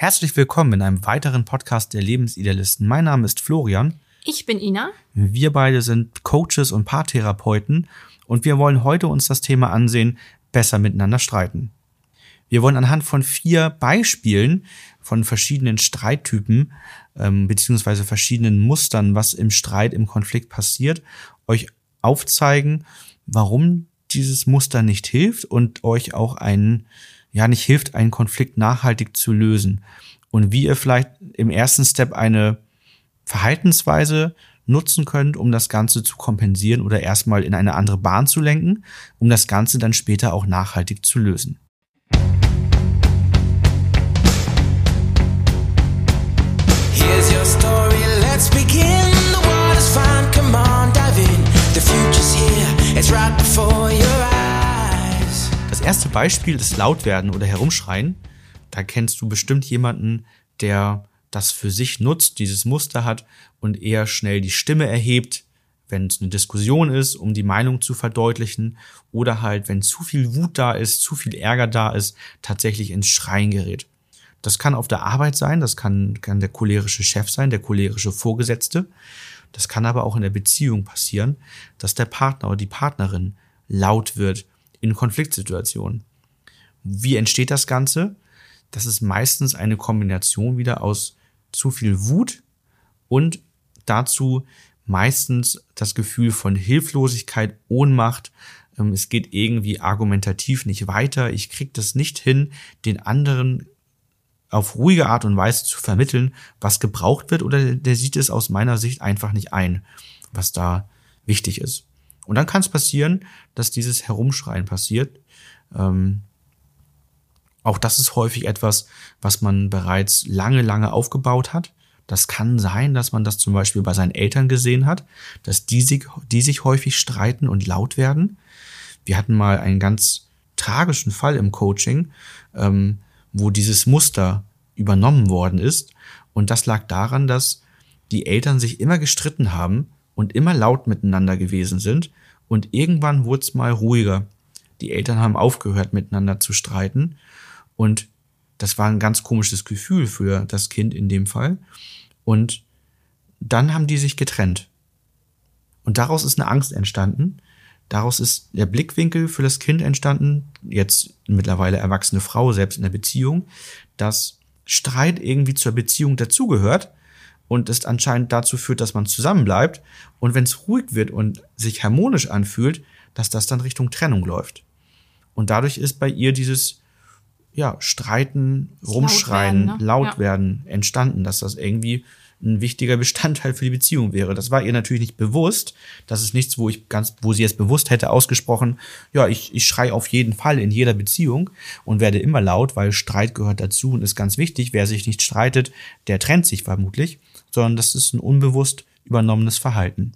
Herzlich willkommen in einem weiteren Podcast der Lebensidealisten. Mein Name ist Florian. Ich bin Ina. Wir beide sind Coaches und Paartherapeuten und wir wollen heute uns das Thema ansehen, besser miteinander streiten. Wir wollen anhand von vier Beispielen von verschiedenen Streittypen ähm, beziehungsweise verschiedenen Mustern, was im Streit, im Konflikt passiert, euch aufzeigen, warum dieses Muster nicht hilft und euch auch einen, ja, nicht hilft, einen Konflikt nachhaltig zu lösen. Und wie ihr vielleicht im ersten Step eine Verhaltensweise nutzen könnt, um das Ganze zu kompensieren oder erstmal in eine andere Bahn zu lenken, um das Ganze dann später auch nachhaltig zu lösen. It's right before your eyes. Erste Beispiel ist Lautwerden oder Herumschreien. Da kennst du bestimmt jemanden, der das für sich nutzt, dieses Muster hat und eher schnell die Stimme erhebt, wenn es eine Diskussion ist, um die Meinung zu verdeutlichen oder halt, wenn zu viel Wut da ist, zu viel Ärger da ist, tatsächlich ins Schreien gerät. Das kann auf der Arbeit sein, das kann, kann der cholerische Chef sein, der cholerische Vorgesetzte. Das kann aber auch in der Beziehung passieren, dass der Partner oder die Partnerin laut wird in Konfliktsituationen. Wie entsteht das Ganze? Das ist meistens eine Kombination wieder aus zu viel Wut und dazu meistens das Gefühl von Hilflosigkeit, Ohnmacht. Ähm, es geht irgendwie argumentativ nicht weiter. Ich krieg das nicht hin, den anderen auf ruhige Art und Weise zu vermitteln, was gebraucht wird, oder der sieht es aus meiner Sicht einfach nicht ein, was da wichtig ist. Und dann kann es passieren, dass dieses Herumschreien passiert. Ähm, auch das ist häufig etwas, was man bereits lange, lange aufgebaut hat. Das kann sein, dass man das zum Beispiel bei seinen Eltern gesehen hat, dass die sich, die sich häufig streiten und laut werden. Wir hatten mal einen ganz tragischen Fall im Coaching, ähm, wo dieses Muster übernommen worden ist. Und das lag daran, dass die Eltern sich immer gestritten haben und immer laut miteinander gewesen sind. Und irgendwann wurde es mal ruhiger. Die Eltern haben aufgehört, miteinander zu streiten. Und das war ein ganz komisches Gefühl für das Kind in dem Fall. Und dann haben die sich getrennt. Und daraus ist eine Angst entstanden. Daraus ist der Blickwinkel für das Kind entstanden, jetzt mittlerweile erwachsene Frau, selbst in der Beziehung, dass Streit irgendwie zur Beziehung dazugehört und es anscheinend dazu führt, dass man zusammenbleibt. Und wenn es ruhig wird und sich harmonisch anfühlt, dass das dann Richtung Trennung läuft. Und dadurch ist bei ihr dieses ja, Streiten, Rumschreien, laut werden, ne? laut ja. werden entstanden, dass das irgendwie ein wichtiger Bestandteil für die Beziehung wäre. Das war ihr natürlich nicht bewusst. Das ist nichts, wo ich ganz, wo sie es bewusst hätte ausgesprochen, ja, ich, ich schrei auf jeden Fall in jeder Beziehung und werde immer laut, weil Streit gehört dazu und ist ganz wichtig. Wer sich nicht streitet, der trennt sich vermutlich, sondern das ist ein unbewusst übernommenes Verhalten.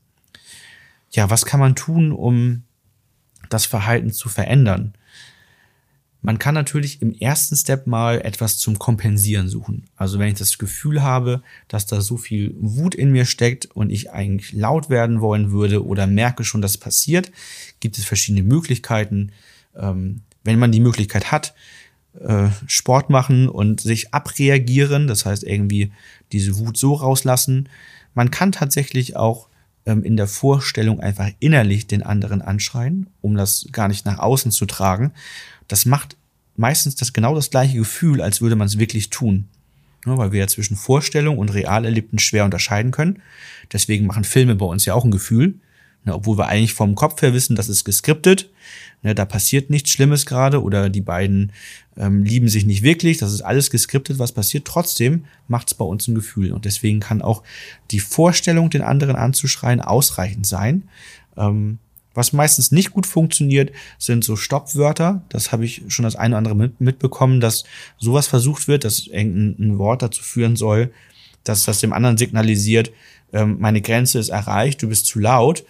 Ja, was kann man tun, um das Verhalten zu verändern? Man kann natürlich im ersten Step mal etwas zum Kompensieren suchen. Also wenn ich das Gefühl habe, dass da so viel Wut in mir steckt und ich eigentlich laut werden wollen würde oder merke schon, dass passiert, gibt es verschiedene Möglichkeiten. Ähm, wenn man die Möglichkeit hat, äh, Sport machen und sich abreagieren, das heißt irgendwie diese Wut so rauslassen. Man kann tatsächlich auch ähm, in der Vorstellung einfach innerlich den anderen anschreien, um das gar nicht nach außen zu tragen das macht meistens das genau das gleiche Gefühl, als würde man es wirklich tun. Ja, weil wir ja zwischen Vorstellung und real erlebten schwer unterscheiden können. Deswegen machen Filme bei uns ja auch ein Gefühl. Ne, obwohl wir eigentlich vom Kopf her wissen, das ist geskriptet. Ne, da passiert nichts Schlimmes gerade oder die beiden ähm, lieben sich nicht wirklich. Das ist alles geskriptet, was passiert. Trotzdem macht es bei uns ein Gefühl. Und deswegen kann auch die Vorstellung, den anderen anzuschreien, ausreichend sein. Ähm, was meistens nicht gut funktioniert, sind so Stoppwörter. Das habe ich schon das eine oder andere mitbekommen, dass sowas versucht wird, dass irgendein Wort dazu führen soll, dass das dem anderen signalisiert, ähm, meine Grenze ist erreicht, du bist zu laut.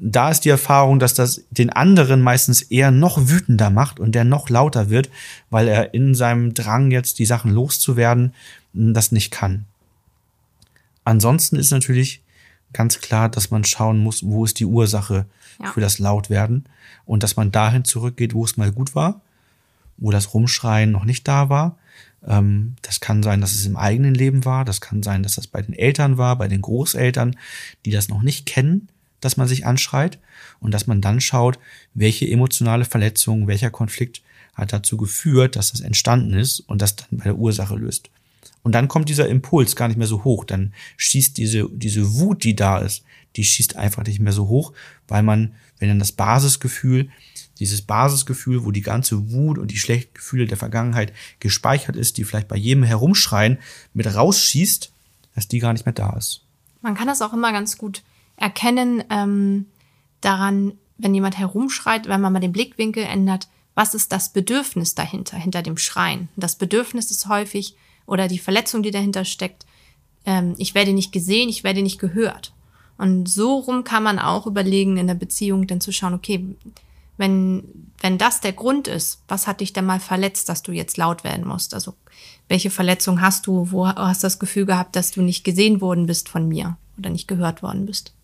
Da ist die Erfahrung, dass das den anderen meistens eher noch wütender macht und der noch lauter wird, weil er in seinem Drang jetzt die Sachen loszuwerden, das nicht kann. Ansonsten ist natürlich ganz klar, dass man schauen muss, wo ist die Ursache ja. für das Lautwerden und dass man dahin zurückgeht, wo es mal gut war, wo das Rumschreien noch nicht da war. Ähm, das kann sein, dass es im eigenen Leben war. Das kann sein, dass das bei den Eltern war, bei den Großeltern, die das noch nicht kennen, dass man sich anschreit und dass man dann schaut, welche emotionale Verletzung, welcher Konflikt hat dazu geführt, dass das entstanden ist und das dann bei der Ursache löst. Und dann kommt dieser Impuls gar nicht mehr so hoch. Dann schießt diese, diese Wut, die da ist, die schießt einfach nicht mehr so hoch, weil man, wenn dann das Basisgefühl, dieses Basisgefühl, wo die ganze Wut und die schlechten Gefühle der Vergangenheit gespeichert ist, die vielleicht bei jedem Herumschreien mit rausschießt, dass die gar nicht mehr da ist. Man kann das auch immer ganz gut erkennen ähm, daran, wenn jemand herumschreit, wenn man mal den Blickwinkel ändert, was ist das Bedürfnis dahinter, hinter dem Schreien? Das Bedürfnis ist häufig, oder die Verletzung, die dahinter steckt, ähm, ich werde nicht gesehen, ich werde nicht gehört. Und so rum kann man auch überlegen, in der Beziehung dann zu schauen, okay, wenn, wenn das der Grund ist, was hat dich denn mal verletzt, dass du jetzt laut werden musst? Also, welche Verletzung hast du? Wo hast du das Gefühl gehabt, dass du nicht gesehen worden bist von mir oder nicht gehört worden bist?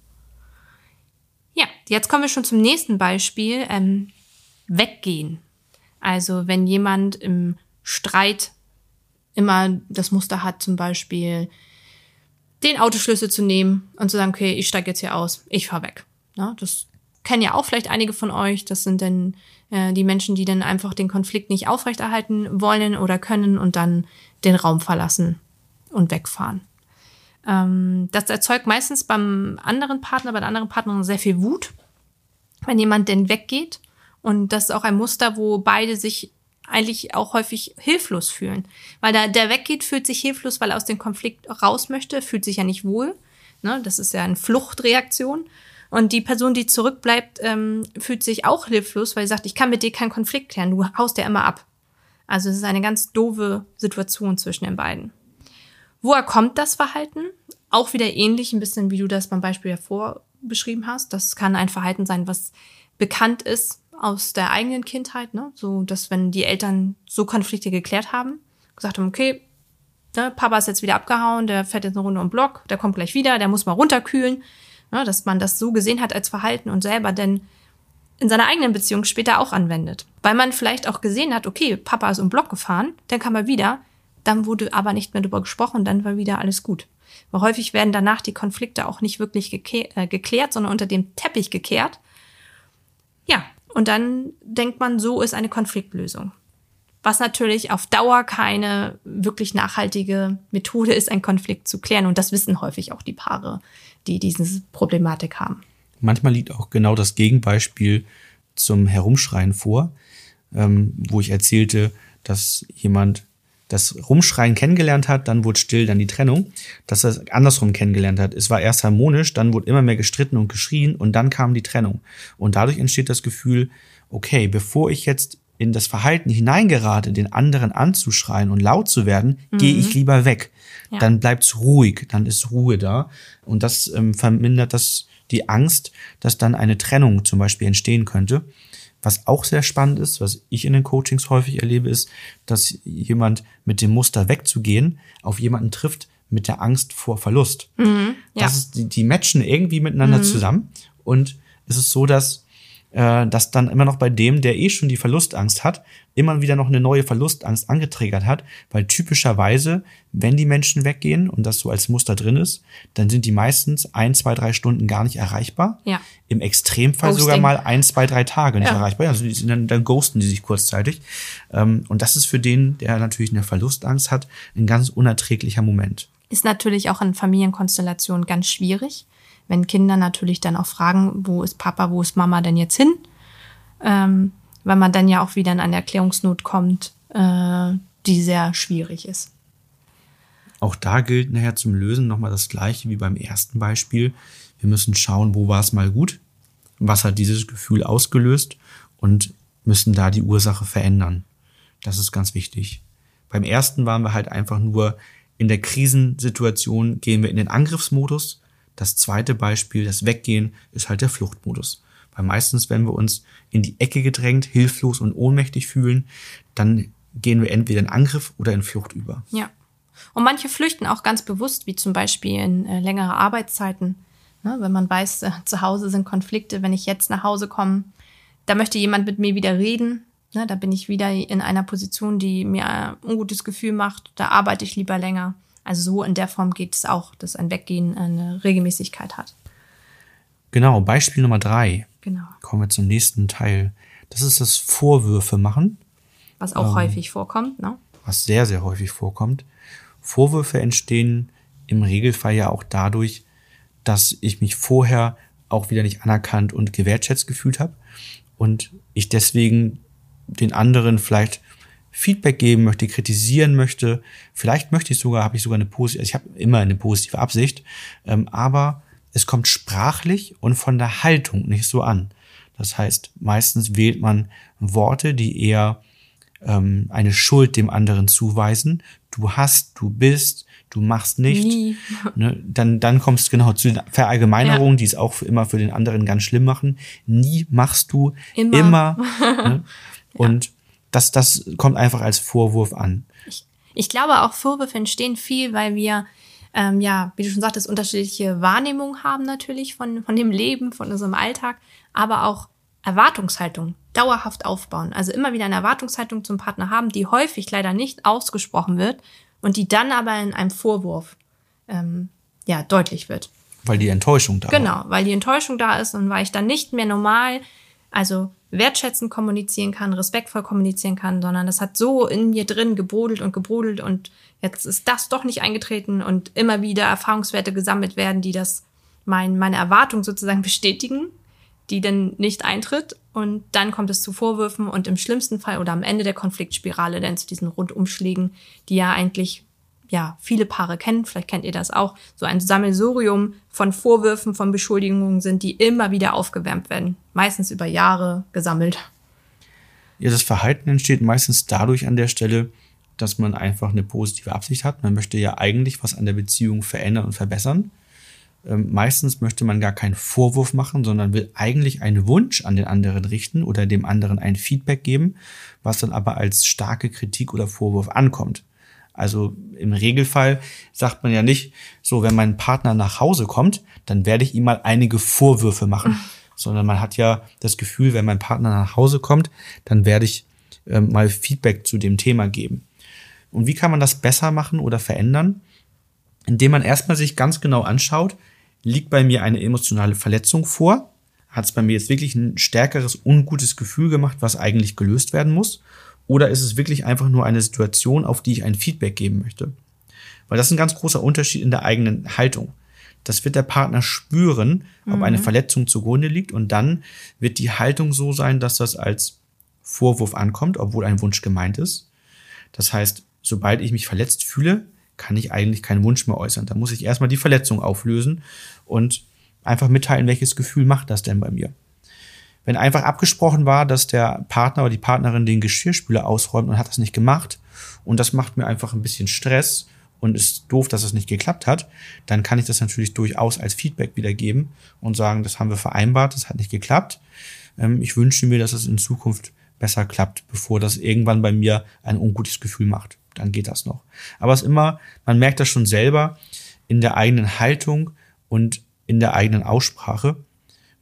Ja, jetzt kommen wir schon zum nächsten Beispiel. Ähm, weggehen. Also, wenn jemand im Streit immer das Muster hat, zum Beispiel den Autoschlüssel zu nehmen und zu sagen, okay, ich steige jetzt hier aus, ich fahr weg. Ja, das kennen ja auch vielleicht einige von euch. Das sind dann äh, die Menschen, die dann einfach den Konflikt nicht aufrechterhalten wollen oder können und dann den Raum verlassen und wegfahren. Ähm, das erzeugt meistens beim anderen Partner, bei der anderen Partnerin sehr viel Wut, wenn jemand denn weggeht. Und das ist auch ein Muster, wo beide sich eigentlich auch häufig hilflos fühlen. Weil da, der weggeht, fühlt sich hilflos, weil er aus dem Konflikt raus möchte, fühlt sich ja nicht wohl. Ne? Das ist ja eine Fluchtreaktion. Und die Person, die zurückbleibt, ähm, fühlt sich auch hilflos, weil sie sagt, ich kann mit dir keinen Konflikt klären, du haust ja immer ab. Also es ist eine ganz doofe Situation zwischen den beiden. Woher kommt das Verhalten? Auch wieder ähnlich, ein bisschen wie du das beim Beispiel davor beschrieben hast. Das kann ein Verhalten sein, was bekannt ist aus der eigenen Kindheit, ne? So, dass wenn die Eltern so Konflikte geklärt haben, gesagt haben, okay, ne, Papa ist jetzt wieder abgehauen, der fährt jetzt eine Runde um Block, der kommt gleich wieder, der muss mal runterkühlen, ne? dass man das so gesehen hat als Verhalten und selber denn in seiner eigenen Beziehung später auch anwendet. Weil man vielleicht auch gesehen hat, okay, Papa ist um Block gefahren, dann kam er wieder, dann wurde aber nicht mehr darüber gesprochen, dann war wieder alles gut. Weil häufig werden danach die Konflikte auch nicht wirklich äh, geklärt, sondern unter dem Teppich gekehrt. Ja, und dann denkt man, so ist eine Konfliktlösung. Was natürlich auf Dauer keine wirklich nachhaltige Methode ist, einen Konflikt zu klären. Und das wissen häufig auch die Paare, die diese Problematik haben. Manchmal liegt auch genau das Gegenbeispiel zum Herumschreien vor, ähm, wo ich erzählte, dass jemand das Rumschreien kennengelernt hat, dann wurde still, dann die Trennung, dass er es andersrum kennengelernt hat. Es war erst harmonisch, dann wurde immer mehr gestritten und geschrien und dann kam die Trennung. Und dadurch entsteht das Gefühl, okay, bevor ich jetzt in das Verhalten hineingerate, den anderen anzuschreien und laut zu werden, mhm. gehe ich lieber weg. Ja. Dann bleibt's ruhig, dann ist Ruhe da. Und das ähm, vermindert das die Angst, dass dann eine Trennung zum Beispiel entstehen könnte. Was auch sehr spannend ist, was ich in den Coachings häufig erlebe, ist, dass jemand mit dem Muster wegzugehen auf jemanden trifft mit der Angst vor Verlust. Mhm, ja. Das ist, die, die matchen irgendwie miteinander mhm. zusammen. Und es ist so, dass äh, dass dann immer noch bei dem, der eh schon die Verlustangst hat, immer wieder noch eine neue Verlustangst angetriggert hat, weil typischerweise, wenn die Menschen weggehen und das so als Muster drin ist, dann sind die meistens ein, zwei, drei Stunden gar nicht erreichbar. Ja. Im Extremfall Ghosting. sogar mal ein, zwei, drei Tage nicht ja. erreichbar. Also die sind dann, dann ghosten die sich kurzzeitig. Ähm, und das ist für den, der natürlich eine Verlustangst hat, ein ganz unerträglicher Moment. Ist natürlich auch in Familienkonstellationen ganz schwierig wenn Kinder natürlich dann auch fragen, wo ist Papa, wo ist Mama denn jetzt hin? Ähm, weil man dann ja auch wieder in eine Erklärungsnot kommt, äh, die sehr schwierig ist. Auch da gilt nachher zum Lösen nochmal das gleiche wie beim ersten Beispiel. Wir müssen schauen, wo war es mal gut, was hat dieses Gefühl ausgelöst und müssen da die Ursache verändern. Das ist ganz wichtig. Beim ersten waren wir halt einfach nur in der Krisensituation, gehen wir in den Angriffsmodus das zweite Beispiel, das Weggehen, ist halt der Fluchtmodus. Weil meistens, wenn wir uns in die Ecke gedrängt, hilflos und ohnmächtig fühlen, dann gehen wir entweder in Angriff oder in Flucht über. Ja. Und manche flüchten auch ganz bewusst, wie zum Beispiel in äh, längere Arbeitszeiten. Ne, wenn man weiß, äh, zu Hause sind Konflikte, wenn ich jetzt nach Hause komme, da möchte jemand mit mir wieder reden, Ne, da bin ich wieder in einer Position, die mir ein ungutes Gefühl macht. Da arbeite ich lieber länger. Also so in der Form geht es auch, dass ein Weggehen eine Regelmäßigkeit hat. Genau, Beispiel Nummer drei. Genau. Kommen wir zum nächsten Teil. Das ist das Vorwürfe machen, Was auch häufig vorkommt, ne? was sehr, sehr häufig vorkommt. Vorwürfe entstehen im Regelfall ja auch dadurch, dass ich mich vorher auch wieder nicht anerkannt und gewertschätzt gefühlt habe und ich deswegen den anderen vielleicht Feedback geben möchte, kritisieren möchte. Vielleicht möchte ich sogar, habe ich sogar eine positive, also ich habe immer eine positive Absicht, ähm, aber es kommt sprachlich und von der Haltung nicht so an. Das heißt, meistens wählt man Worte, die eher ähm, eine Schuld dem anderen zuweisen. Du hast, du bist, du machst nicht. Nie. Ne? Dann, dann kommst du genau zu den Verallgemeinerungen, die es auch für immer für den anderen ganz schlimm machen. Nie machst du Immer. immer ne? Und das, das kommt einfach als Vorwurf an. Ich glaube, auch Vorwürfe entstehen viel, weil wir, ähm, ja, wie du schon sagtest, unterschiedliche Wahrnehmungen haben natürlich von, von dem Leben, von unserem Alltag, aber auch Erwartungshaltung dauerhaft aufbauen. Also immer wieder eine Erwartungshaltung zum Partner haben, die häufig leider nicht ausgesprochen wird und die dann aber in einem Vorwurf ähm, ja, deutlich wird. Weil die Enttäuschung da war. Genau, weil die Enttäuschung da ist und weil ich dann nicht mehr normal, also wertschätzend kommunizieren kann, respektvoll kommunizieren kann, sondern das hat so in mir drin gebrodelt und gebrodelt und jetzt ist das doch nicht eingetreten und immer wieder Erfahrungswerte gesammelt werden, die das mein, meine Erwartung sozusagen bestätigen, die dann nicht eintritt. Und dann kommt es zu Vorwürfen und im schlimmsten Fall oder am Ende der Konfliktspirale dann zu diesen Rundumschlägen, die ja eigentlich ja, viele Paare kennen, vielleicht kennt ihr das auch, so ein Sammelsurium von Vorwürfen, von Beschuldigungen sind, die immer wieder aufgewärmt werden. Meistens über Jahre gesammelt. Ja, das Verhalten entsteht meistens dadurch an der Stelle, dass man einfach eine positive Absicht hat. Man möchte ja eigentlich was an der Beziehung verändern und verbessern. Ähm, meistens möchte man gar keinen Vorwurf machen, sondern will eigentlich einen Wunsch an den anderen richten oder dem anderen ein Feedback geben, was dann aber als starke Kritik oder Vorwurf ankommt. Also im Regelfall sagt man ja nicht, so wenn mein Partner nach Hause kommt, dann werde ich ihm mal einige Vorwürfe machen, sondern man hat ja das Gefühl, wenn mein Partner nach Hause kommt, dann werde ich ähm, mal Feedback zu dem Thema geben. Und wie kann man das besser machen oder verändern? Indem man erstmal sich ganz genau anschaut, liegt bei mir eine emotionale Verletzung vor? Hat es bei mir jetzt wirklich ein stärkeres, ungutes Gefühl gemacht, was eigentlich gelöst werden muss? Oder ist es wirklich einfach nur eine Situation, auf die ich ein Feedback geben möchte? Weil das ist ein ganz großer Unterschied in der eigenen Haltung. Das wird der Partner spüren, ob eine Verletzung zugrunde liegt und dann wird die Haltung so sein, dass das als Vorwurf ankommt, obwohl ein Wunsch gemeint ist. Das heißt, sobald ich mich verletzt fühle, kann ich eigentlich keinen Wunsch mehr äußern. Da muss ich erstmal die Verletzung auflösen und einfach mitteilen, welches Gefühl macht das denn bei mir. Wenn einfach abgesprochen war, dass der Partner oder die Partnerin den Geschirrspüler ausräumt und hat das nicht gemacht und das macht mir einfach ein bisschen Stress und ist doof, dass es nicht geklappt hat, dann kann ich das natürlich durchaus als Feedback wiedergeben und sagen, das haben wir vereinbart, das hat nicht geklappt. Ähm, Ich wünsche mir, dass es in Zukunft besser klappt, bevor das irgendwann bei mir ein ungutes Gefühl macht. Dann geht das noch. Aber es ist immer, man merkt das schon selber in der eigenen Haltung und in der eigenen Aussprache.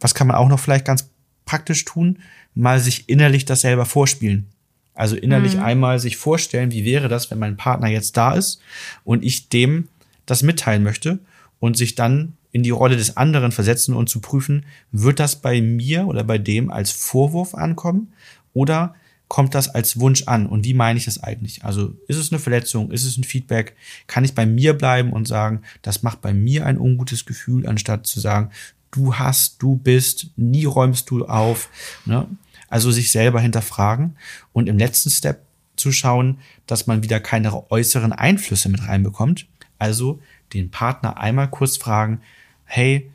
Was kann man auch noch vielleicht ganz praktisch tun? Mal sich innerlich das selber vorspielen. Also innerlich einmal sich vorstellen, wie wäre das, wenn mein Partner jetzt da ist und ich dem das mitteilen möchte und sich dann in die Rolle des anderen versetzen und zu prüfen, wird das bei mir oder bei dem als Vorwurf ankommen oder kommt das als Wunsch an und wie meine ich das eigentlich? Also ist es eine Verletzung, ist es ein Feedback? Kann ich bei mir bleiben und sagen, das macht bei mir ein ungutes Gefühl, anstatt zu sagen, du hast, du bist, nie räumst du auf. Ne? Also sich selber hinterfragen und im letzten Step zu schauen, dass man wieder keine äußeren Einflüsse mit reinbekommt. Also den Partner einmal kurz fragen, hey,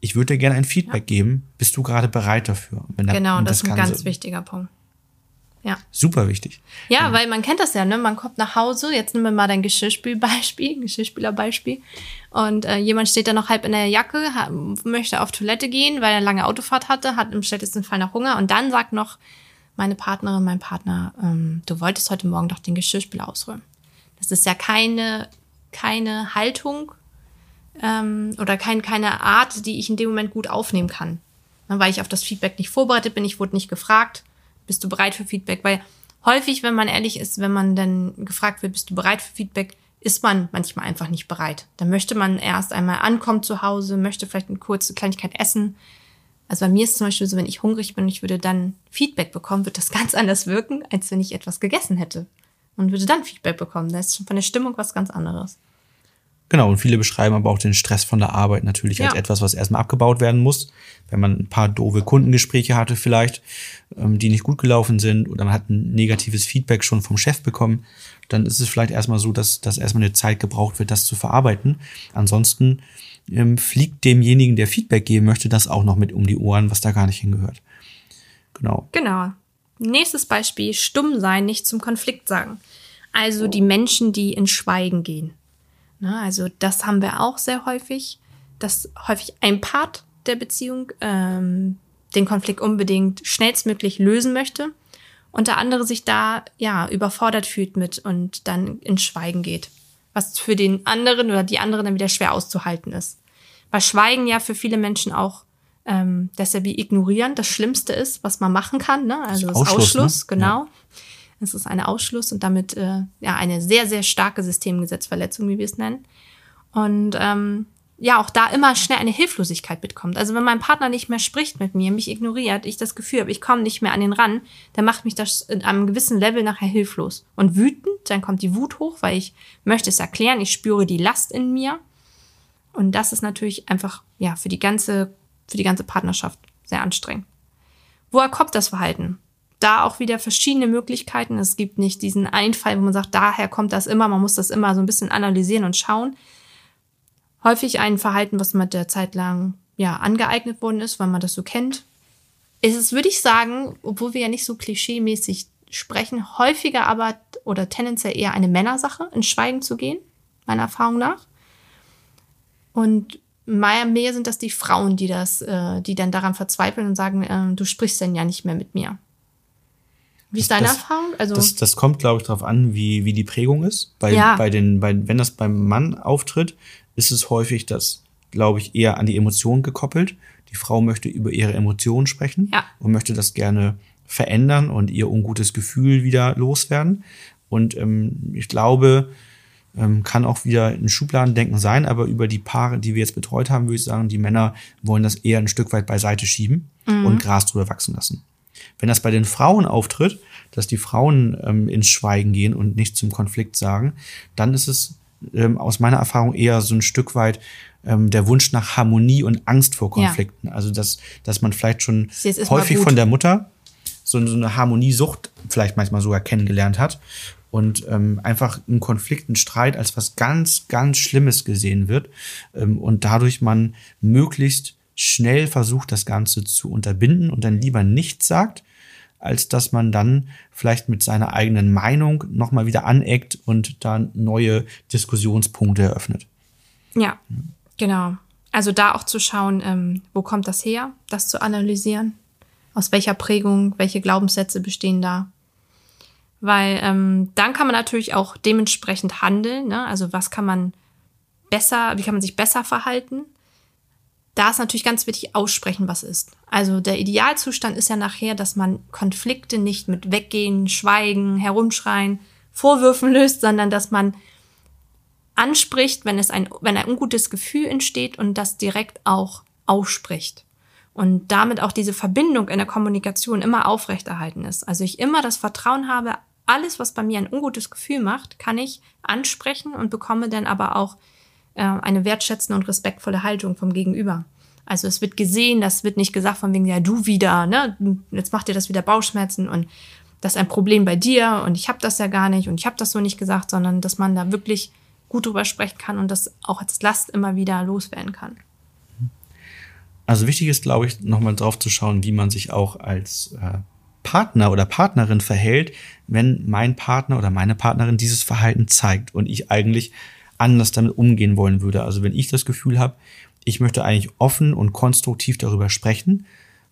ich würde dir gerne ein Feedback geben, bist du gerade bereit dafür? Genau, und das ist ein ganz so- wichtiger Punkt. Ja. Super wichtig. Ja, weil man kennt das ja, ne? Man kommt nach Hause, jetzt nehmen wir mal dein Geschirrspülbeispiel, Geschirrspülerbeispiel. Und äh, jemand steht da noch halb in der Jacke, ha, möchte auf Toilette gehen, weil er eine lange Autofahrt hatte, hat im schlechtesten Fall noch Hunger und dann sagt noch meine Partnerin, mein Partner, ähm, du wolltest heute Morgen doch den Geschirrspüler ausräumen. Das ist ja keine, keine Haltung ähm, oder kein, keine Art, die ich in dem Moment gut aufnehmen kann. Ne, Weil ich auf das Feedback nicht vorbereitet bin, ich wurde nicht gefragt. Bist du bereit für Feedback? Weil häufig, wenn man ehrlich ist, wenn man dann gefragt wird, bist du bereit für Feedback, ist man manchmal einfach nicht bereit. Dann möchte man erst einmal ankommen zu Hause, möchte vielleicht eine kurze Kleinigkeit essen. Also bei mir ist zum Beispiel so, wenn ich hungrig bin und ich würde dann Feedback bekommen, wird das ganz anders wirken, als wenn ich etwas gegessen hätte. Und würde dann Feedback bekommen. Da ist schon von der Stimmung was ganz anderes. Genau, und viele beschreiben aber auch den Stress von der Arbeit natürlich als Ja. etwas, was erstmal abgebaut werden muss. Wenn man ein paar doofe Kundengespräche hatte vielleicht, ähm, die nicht gut gelaufen sind oder man hat ein negatives Feedback schon vom Chef bekommen, dann ist es vielleicht erstmal so, dass, dass erstmal eine Zeit gebraucht wird, das zu verarbeiten. Ansonsten ähm, fliegt demjenigen, der Feedback geben möchte, das auch noch mit um die Ohren, was da gar nicht hingehört. Genau. Genau. Nächstes Beispiel, stumm sein, nicht zum Konflikt sagen. Also die Menschen, die in Schweigen gehen. Ne, also das haben wir auch sehr häufig, dass häufig ein Part der Beziehung ähm, den Konflikt unbedingt schnellstmöglich lösen möchte und der andere sich da ja überfordert fühlt mit und dann in Schweigen geht, was für den anderen oder die andere dann wieder schwer auszuhalten ist. Weil Schweigen ja für viele Menschen auch ähm, deshalb wie ignorieren das Schlimmste ist, was man machen kann. Ne? Also das Ausschluss, Ausschluss, ne? genau. Es ist ein Ausschluss und damit äh, ja eine sehr, sehr starke Systemgesetzverletzung, wie wir es nennen. Und ähm, ja, auch da immer schnell eine Hilflosigkeit mitkommt. Also wenn mein Partner nicht mehr spricht mit mir, mich ignoriert, ich das Gefühl habe, ich komme nicht mehr an den ran, dann macht mich das in einem gewissen Level nachher hilflos. Und wütend, dann kommt die Wut hoch, weil ich möchte es erklären, ich spüre die Last in mir. Und das ist natürlich einfach, ja, für die ganze, für die ganze Partnerschaft sehr anstrengend. Woher kommt das Verhalten? Da auch wieder verschiedene Möglichkeiten. Es gibt nicht diesen Einfall, wo man sagt, daher kommt das immer. Man muss das immer so ein bisschen analysieren und schauen. Häufig ein Verhalten, was mit der Zeit lang ja angeeignet worden ist, weil man das so kennt. Ist es, würde ich sagen, obwohl wir ja nicht so klischeemäßig sprechen, häufiger aber oder tendenziell eher eine Männersache, in Schweigen zu gehen, meiner Erfahrung nach. Und mehr, mehr sind das die Frauen, die das, äh, die dann daran verzweifeln und sagen, äh, du sprichst denn ja nicht mehr mit mir. Wie ist deine das- Erfahrung? Also Das, das kommt, glaube ich, darauf an, wie, wie die Prägung ist. Bei, Ja. bei den, bei, wenn das beim Mann auftritt, ist es häufig das, glaube ich, eher an die Emotionen gekoppelt. Die Frau möchte über ihre Emotionen sprechen Ja. und möchte das gerne verändern und ihr ungutes Gefühl wieder loswerden. Und ähm, ich glaube, ähm, kann auch wieder ein Schubladendenken sein, aber über die Paare, die wir jetzt betreut haben, würde ich sagen, die Männer wollen das eher ein Stück weit beiseite schieben und Gras drüber wachsen lassen. Wenn das bei den Frauen auftritt, dass die Frauen ähm, ins Schweigen gehen und nicht zum Konflikt sagen, dann ist es ähm, aus meiner Erfahrung eher so ein Stück weit ähm, der Wunsch nach Harmonie und Angst vor Ja. Konflikten. Also dass, dass man vielleicht schon häufig von der Mutter so, so eine Harmoniesucht vielleicht manchmal sogar kennengelernt hat und ähm, einfach ein Konflikt, ein Streit als was ganz, ganz Schlimmes gesehen wird ähm, und dadurch man möglichst schnell versucht, das Ganze zu unterbinden und dann lieber nichts sagt, als dass man dann vielleicht mit seiner eigenen Meinung nochmal wieder aneckt und dann neue Diskussionspunkte eröffnet. Ja, genau. Also da auch zu schauen, ähm, wo kommt das her, das zu analysieren, aus welcher Prägung, welche Glaubenssätze bestehen da. Weil ähm, dann kann man natürlich auch dementsprechend handeln. Ne? Also was kann man besser, wie kann man sich besser verhalten? Da ist natürlich ganz wichtig aussprechen, was ist. Also der Idealzustand ist ja nachher, dass man Konflikte nicht mit Weggehen, Schweigen, Herumschreien, Vorwürfen löst, sondern dass man anspricht, wenn es ein, wenn ein ungutes Gefühl entsteht und das direkt auch ausspricht. Und damit auch diese Verbindung in der Kommunikation immer aufrechterhalten ist. Also ich immer das Vertrauen habe, alles, was bei mir ein ungutes Gefühl macht, kann ich ansprechen und bekomme dann aber auch äh, eine wertschätzende und respektvolle Haltung vom Gegenüber. Also es wird gesehen, das wird nicht gesagt von wegen, ja, du wieder, ne, jetzt macht dir das wieder Bauchschmerzen und das ist ein Problem bei dir und ich habe das ja gar nicht und ich habe das so nicht gesagt, sondern dass man da wirklich gut drüber sprechen kann und das auch als Last immer wieder loswerden kann. Also wichtig ist, glaube ich, nochmal drauf zu schauen, wie man sich auch als äh, Partner oder Partnerin verhält, wenn mein Partner oder meine Partnerin dieses Verhalten zeigt und ich eigentlich anders damit umgehen wollen würde. Also wenn ich das Gefühl habe, ich möchte eigentlich offen und konstruktiv darüber sprechen,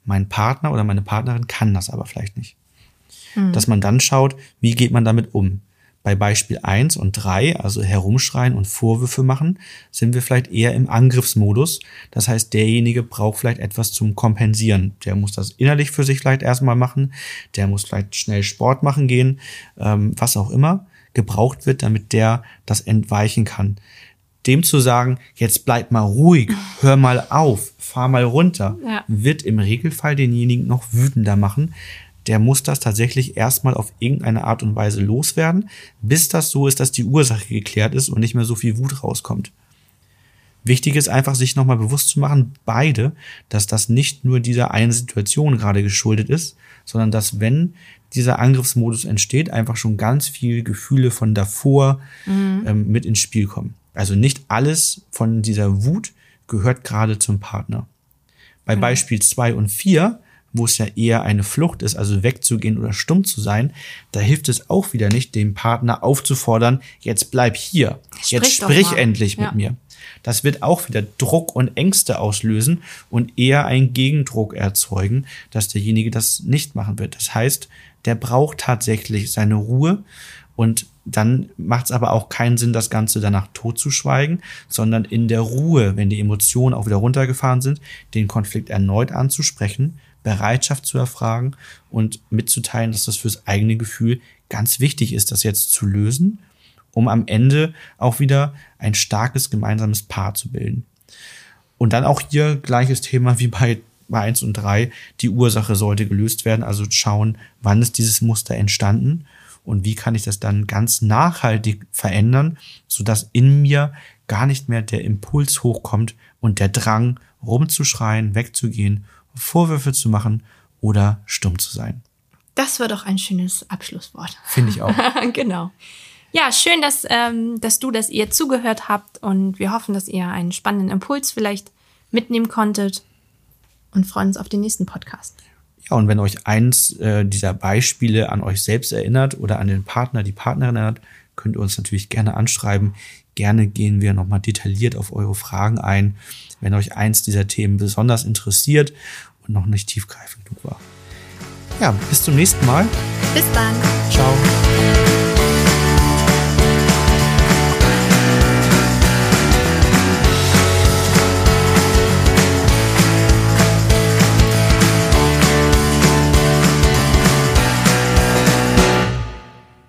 mein Partner oder meine Partnerin kann das aber vielleicht nicht. Dass man dann schaut, wie geht man damit um? Bei Beispiel 1 und 3, also herumschreien und Vorwürfe machen, sind wir vielleicht eher im Angriffsmodus. Das heißt, derjenige braucht vielleicht etwas zum Kompensieren. Der muss das innerlich für sich vielleicht erstmal machen. Der muss vielleicht schnell Sport machen gehen, ähm, was auch immer gebraucht wird, damit der das entweichen kann. Dem zu sagen, jetzt bleib mal ruhig, hör mal auf, fahr mal runter, Ja. wird im Regelfall denjenigen noch wütender machen. Der muss das tatsächlich erstmal auf irgendeine Art und Weise loswerden, bis das so ist, dass die Ursache geklärt ist und nicht mehr so viel Wut rauskommt. Wichtig ist einfach, sich nochmal bewusst zu machen, beide, dass das nicht nur dieser einen Situation gerade geschuldet ist, sondern dass, wenn dieser Angriffsmodus entsteht, einfach schon ganz viele Gefühle von davor ähm, mit ins Spiel kommen. Also nicht alles von dieser Wut gehört gerade zum Partner. Bei Beispiel 2 und 4, wo es ja eher eine Flucht ist, also wegzugehen oder stumm zu sein, da hilft es auch wieder nicht, den Partner aufzufordern, jetzt bleib hier, jetzt Sprich doch sprich endlich Ja. mit mir. Das wird auch wieder Druck und Ängste auslösen und eher einen Gegendruck erzeugen, dass derjenige das nicht machen wird. Das heißt, der braucht tatsächlich seine Ruhe und dann macht es aber auch keinen Sinn, das Ganze danach totzuschweigen, sondern in der Ruhe, wenn die Emotionen auch wieder runtergefahren sind, den Konflikt erneut anzusprechen, Bereitschaft zu erfragen und mitzuteilen, dass das fürs eigene Gefühl ganz wichtig ist, das jetzt zu lösen, um am Ende auch wieder ein starkes gemeinsames Paar zu bilden. Und dann auch hier gleiches Thema wie bei, bei 1 und 3. Die Ursache sollte gelöst werden, also schauen, wann ist dieses Muster entstanden und wie kann ich das dann ganz nachhaltig verändern, sodass in mir gar nicht mehr der Impuls hochkommt und der Drang, rumzuschreien, wegzugehen, Vorwürfe zu machen oder stumm zu sein. Das war doch ein schönes Abschlusswort. Finde ich auch. genau. Ja, schön, dass, ähm, dass du, dass ihr zugehört habt und wir hoffen, dass ihr einen spannenden Impuls vielleicht mitnehmen konntet und freuen uns auf den nächsten Podcast. Ja, und wenn euch eins äh, dieser Beispiele an euch selbst erinnert oder an den Partner, die Partnerin erinnert, könnt ihr uns natürlich gerne anschreiben. Gerne gehen wir nochmal detailliert auf eure Fragen ein, wenn euch eins dieser Themen besonders interessiert und noch nicht tiefgreifend genug war. Ja, bis zum nächsten Mal. Bis dann. Ciao.